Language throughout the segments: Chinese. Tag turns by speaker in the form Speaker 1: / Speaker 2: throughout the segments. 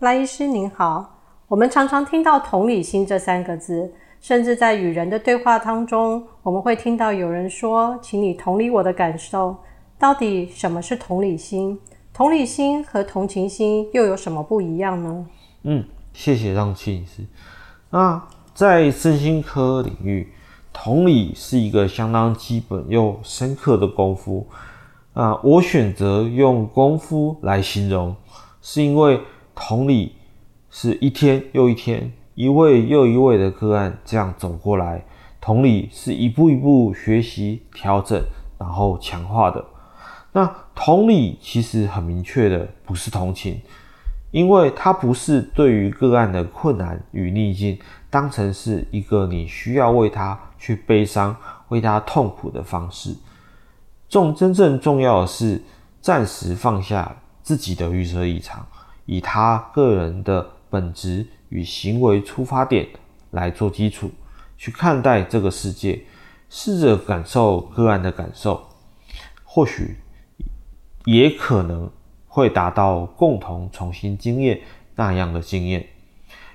Speaker 1: 赖医师您好，我们常常听到同理心这三个字，甚至在与人的对话当中，我们会听到有人说：“请你同理我的感受。”到底什么是同理心？同理心和同情心又有什么不一样呢？
Speaker 2: 嗯，谢谢让庆医师。那在身心科领域，同理是一个相当基本又深刻的功夫。啊，我选择用功夫来形容，是因为。同理，是一天又一天，一位又一位的个案这样走过来。同理是一步一步学习、调整，然后强化的。那同理其实很明确的，不是同情，因为它不是对于个案的困难与逆境，当成是一个你需要为他去悲伤、为他痛苦的方式。重真正重要的是，暂时放下自己的预设异常。以他个人的本质与行为出发点来做基础，去看待这个世界，试着感受个案的感受，或许也可能会达到共同重新经验那样的经验。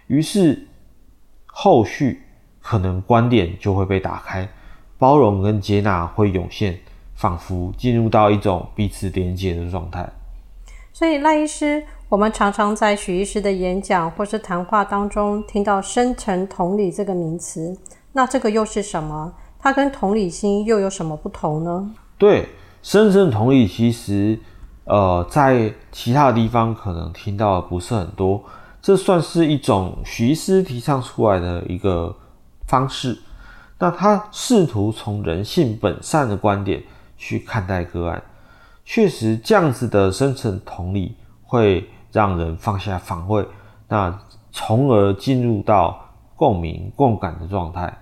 Speaker 2: 于是后续可能观点就会被打开，包容跟接纳会涌现，仿佛进入到一种彼此连结的状态。
Speaker 1: 所以赖医师。我们常常在许医师的演讲或是谈话当中听到“深层同理”这个名词，那这个又是什么？它跟同理心又有什么不同呢？
Speaker 2: 对，深层同理其实，呃，在其他地方可能听到的不是很多。这算是一种许医师提倡出来的一个方式。那他试图从人性本善的观点去看待个案，确实这样子的深层同理会。让人放下防卫，那从而进入到共鸣共感的状态。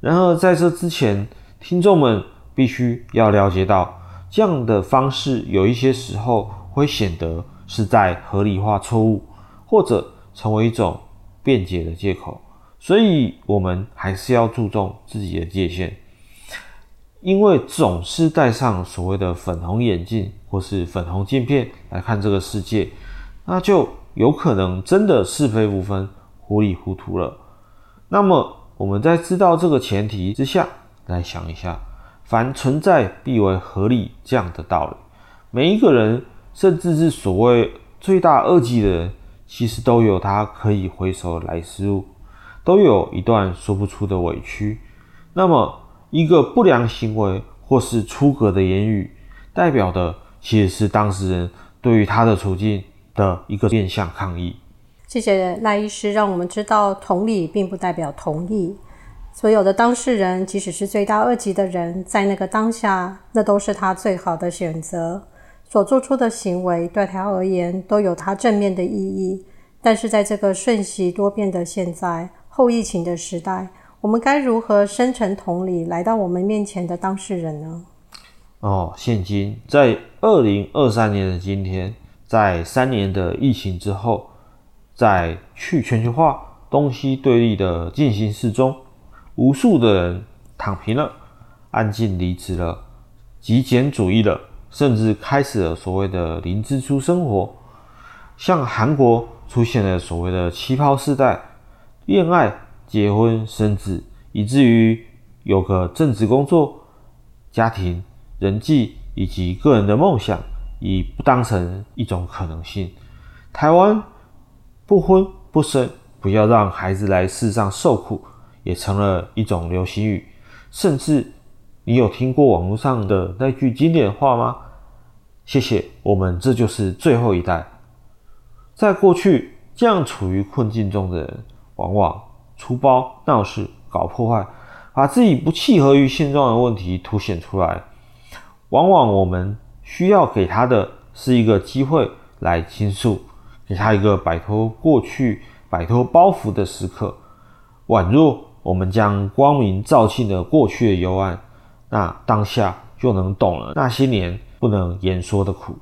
Speaker 2: 然而，在这之前，听众们必须要了解到，这样的方式有一些时候会显得是在合理化错误，或者成为一种辩解的借口。所以，我们还是要注重自己的界限，因为总是戴上所谓的粉红眼镜或是粉红镜片来看这个世界。那就有可能真的是非不分、糊里糊涂了。那么我们在知道这个前提之下，来想一下，凡存在必为合理这样的道理。每一个人，甚至是所谓罪大恶极的人，其实都有他可以回首来时路，都有一段说不出的委屈。那么一个不良行为或是出格的言语，代表的其实是当事人对于他的处境。的一个面向抗议。
Speaker 1: 谢谢赖医师，让我们知道同理并不代表同意。所有的当事人，即使是罪大恶极的人，在那个当下，那都是他最好的选择。所做出的行为对他而言都有他正面的意义。但是在这个瞬息多变的现在，后疫情的时代，我们该如何深层同理来到我们面前的当事人呢？
Speaker 2: 哦，现今在二零二三年的今天。在三年的疫情之后，在去全球化、东西对立的进行式中，无数的人躺平了，安静离职了，极简主义了，甚至开始了所谓的零支出生活。像韩国出现了所谓的气泡世代，恋爱、结婚、生子，以至于有个正职工作、家庭、人际以及个人的梦想。已不当成一种可能性。台湾不婚不生，不要让孩子来世上受苦，也成了一种流行语。甚至你有听过网络上的那句经典话吗？谢谢，我们这就是最后一代。在过去，这样处于困境中的人，往往出包闹事、搞破坏，把自己不契合于现状的问题凸显出来。往往我们。需要给他的是一个机会来倾诉，给他一个摆脱过去、摆脱包袱的时刻。宛若我们将光明照进了过去的幽暗，那当下就能懂了那些年不能言说的苦。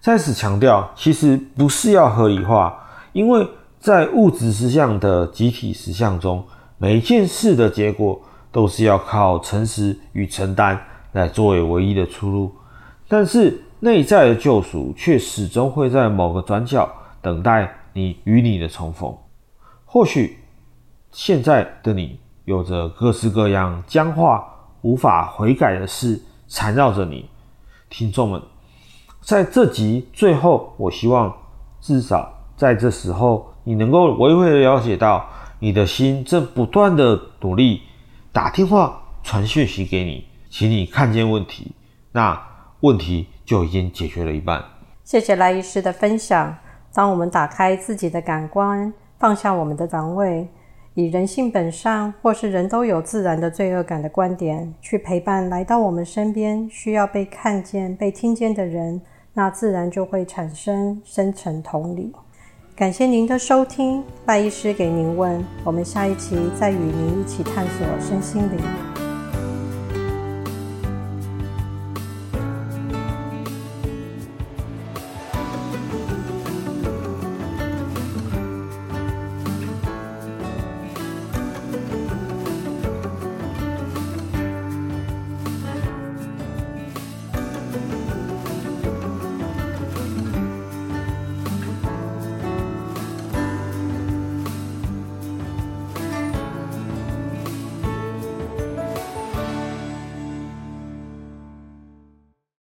Speaker 2: 在此强调，其实不是要合理化，因为在物质实相的集体实相中，每一件事的结果都是要靠诚实与承担来作为唯一的出路。但是内在的救赎却始终会在某个转角等待你与你的重逢。或许现在的你有着各式各样僵化、无法悔改的事缠绕着你，听众们。在这集最后，我希望至少在这时候，你能够微微的了解到，你的心正不断的努力打电话、传讯息给你，请你看见问题，那问题就已经解决了一半。
Speaker 1: 谢谢赖医师的分享。当我们打开自己的感官，放下我们的防卫，以人性本善或是人都有自然的罪恶感的观点，去陪伴来到我们身边需要被看见、被听见的人。那自然就会产生深层同理。感谢您的收听，赖医师给您问，我们下一期再与您一起探索身心灵。